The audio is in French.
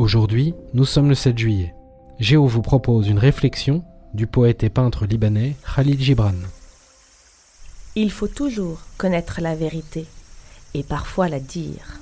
Aujourd'hui, nous sommes le 7 juillet. Géo vous propose une réflexion du poète et peintre libanais Khalid Gibran. Il faut toujours connaître la vérité et parfois la dire.